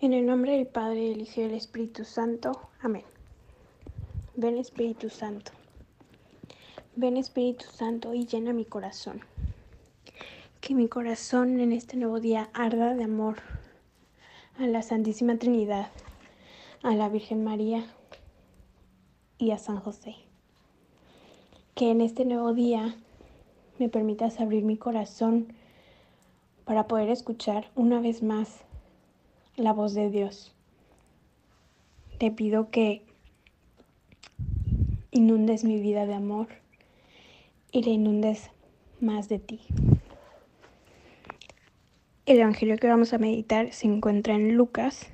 En el nombre del Padre, del Hijo y del Espíritu Santo. Amén. Ven Espíritu Santo. Ven Espíritu Santo y llena mi corazón. Que mi corazón en este nuevo día arda de amor a la Santísima Trinidad, a la Virgen María y a San José. Que en este nuevo día me permitas abrir mi corazón para poder escuchar una vez más la voz de Dios. Te pido que inundes mi vida de amor y le inundes más de ti. El Evangelio que vamos a meditar se encuentra en Lucas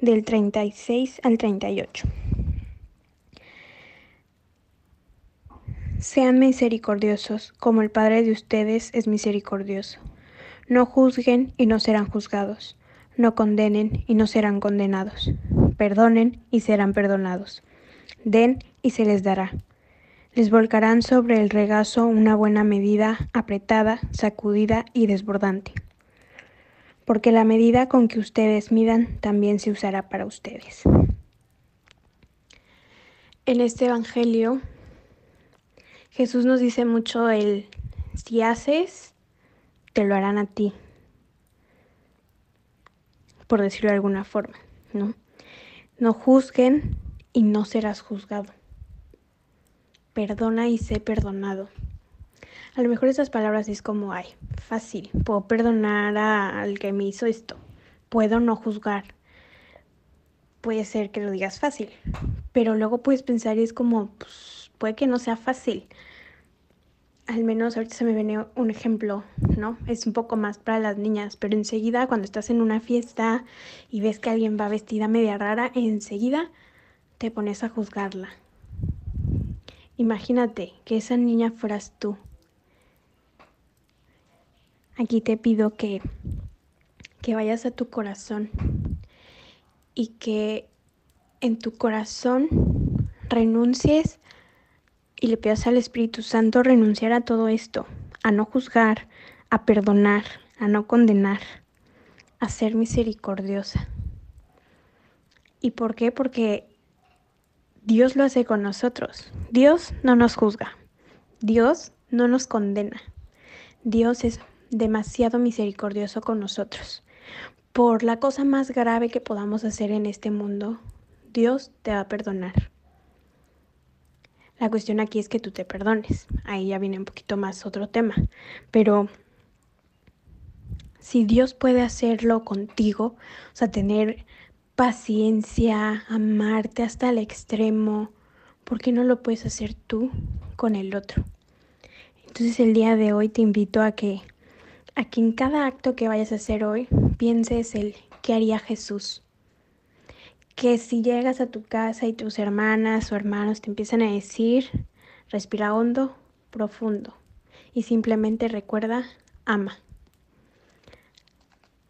del 36 al 38. Sean misericordiosos como el Padre de ustedes es misericordioso. No juzguen y no serán juzgados no condenen y no serán condenados. Perdonen y serán perdonados. Den y se les dará. Les volcarán sobre el regazo una buena medida, apretada, sacudida y desbordante. Porque la medida con que ustedes midan también se usará para ustedes. En este Evangelio, Jesús nos dice mucho el, si haces, te lo harán a ti por decirlo de alguna forma, ¿no? No juzguen y no serás juzgado. Perdona y sé perdonado. A lo mejor esas palabras es como, ay, fácil, puedo perdonar al que me hizo esto, puedo no juzgar. Puede ser que lo digas fácil, pero luego puedes pensar y es como, pues, puede que no sea fácil, al menos ahorita se me viene un ejemplo, ¿no? Es un poco más para las niñas, pero enseguida cuando estás en una fiesta y ves que alguien va vestida media rara, enseguida te pones a juzgarla. Imagínate que esa niña fueras tú. Aquí te pido que, que vayas a tu corazón y que en tu corazón renuncies y le pidas al Espíritu Santo renunciar a todo esto, a no juzgar, a perdonar, a no condenar, a ser misericordiosa. ¿Y por qué? Porque Dios lo hace con nosotros. Dios no nos juzga. Dios no nos condena. Dios es demasiado misericordioso con nosotros. Por la cosa más grave que podamos hacer en este mundo, Dios te va a perdonar. La cuestión aquí es que tú te perdones. Ahí ya viene un poquito más otro tema. Pero si Dios puede hacerlo contigo, o sea, tener paciencia, amarte hasta el extremo, ¿por qué no lo puedes hacer tú con el otro? Entonces el día de hoy te invito a que, a que en cada acto que vayas a hacer hoy pienses el qué haría Jesús que si llegas a tu casa y tus hermanas o hermanos te empiezan a decir, respira hondo, profundo y simplemente recuerda, ama.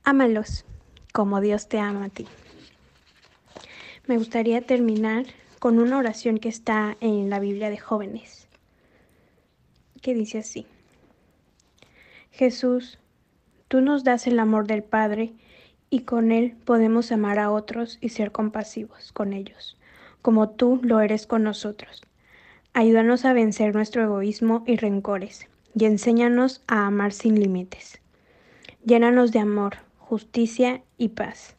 Ámalos como Dios te ama a ti. Me gustaría terminar con una oración que está en la Biblia de jóvenes, que dice así. Jesús, tú nos das el amor del Padre, y con Él podemos amar a otros y ser compasivos con ellos, como tú lo eres con nosotros. Ayúdanos a vencer nuestro egoísmo y rencores, y enséñanos a amar sin límites. Llénanos de amor, justicia y paz.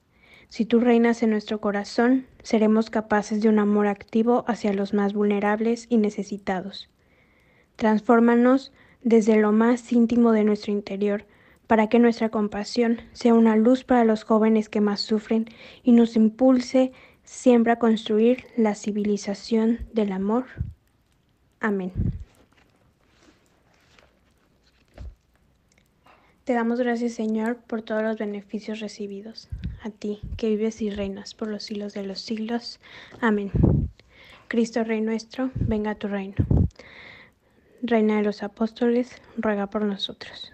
Si tú reinas en nuestro corazón, seremos capaces de un amor activo hacia los más vulnerables y necesitados. Transfórmanos desde lo más íntimo de nuestro interior para que nuestra compasión sea una luz para los jóvenes que más sufren y nos impulse siempre a construir la civilización del amor. Amén. Te damos gracias, Señor, por todos los beneficios recibidos. A ti, que vives y reinas por los siglos de los siglos. Amén. Cristo Rey nuestro, venga a tu reino. Reina de los apóstoles, ruega por nosotros.